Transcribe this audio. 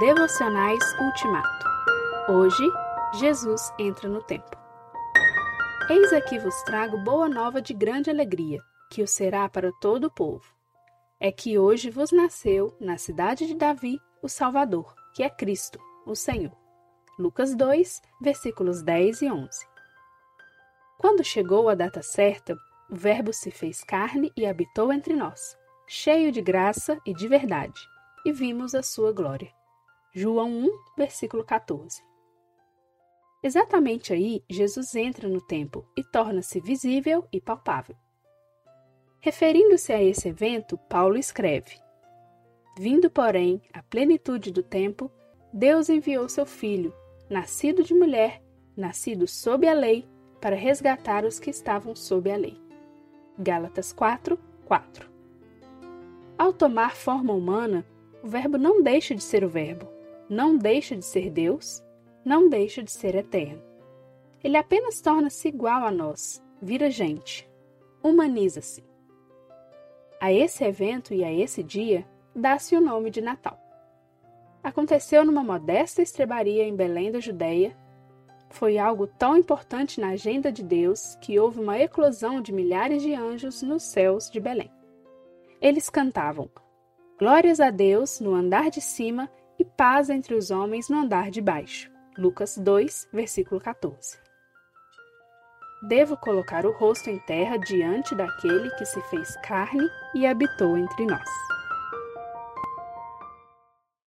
Devocionais Ultimato. Hoje, Jesus entra no templo. Eis aqui vos trago boa nova de grande alegria, que o será para todo o povo. É que hoje vos nasceu, na cidade de Davi, o Salvador, que é Cristo, o Senhor. Lucas 2, versículos 10 e 11. Quando chegou a data certa, o Verbo se fez carne e habitou entre nós, cheio de graça e de verdade, e vimos a sua glória. João 1, versículo 14. Exatamente aí, Jesus entra no templo e torna-se visível e palpável. Referindo-se a esse evento, Paulo escreve: Vindo, porém, à plenitude do tempo, Deus enviou seu Filho, nascido de mulher, nascido sob a lei, para resgatar os que estavam sob a lei. Gálatas 4, 4. Ao tomar forma humana, o Verbo não deixa de ser o Verbo, não deixa de ser Deus, não deixa de ser eterno. Ele apenas torna-se igual a nós, vira gente, humaniza-se. A esse evento e a esse dia dá-se o nome de Natal. Aconteceu numa modesta estrebaria em Belém da Judéia. Foi algo tão importante na agenda de Deus que houve uma eclosão de milhares de anjos nos céus de Belém. Eles cantavam: Glórias a Deus no andar de cima e paz entre os homens no andar de baixo. Lucas 2, versículo 14. Devo colocar o rosto em terra diante daquele que se fez carne e habitou entre nós.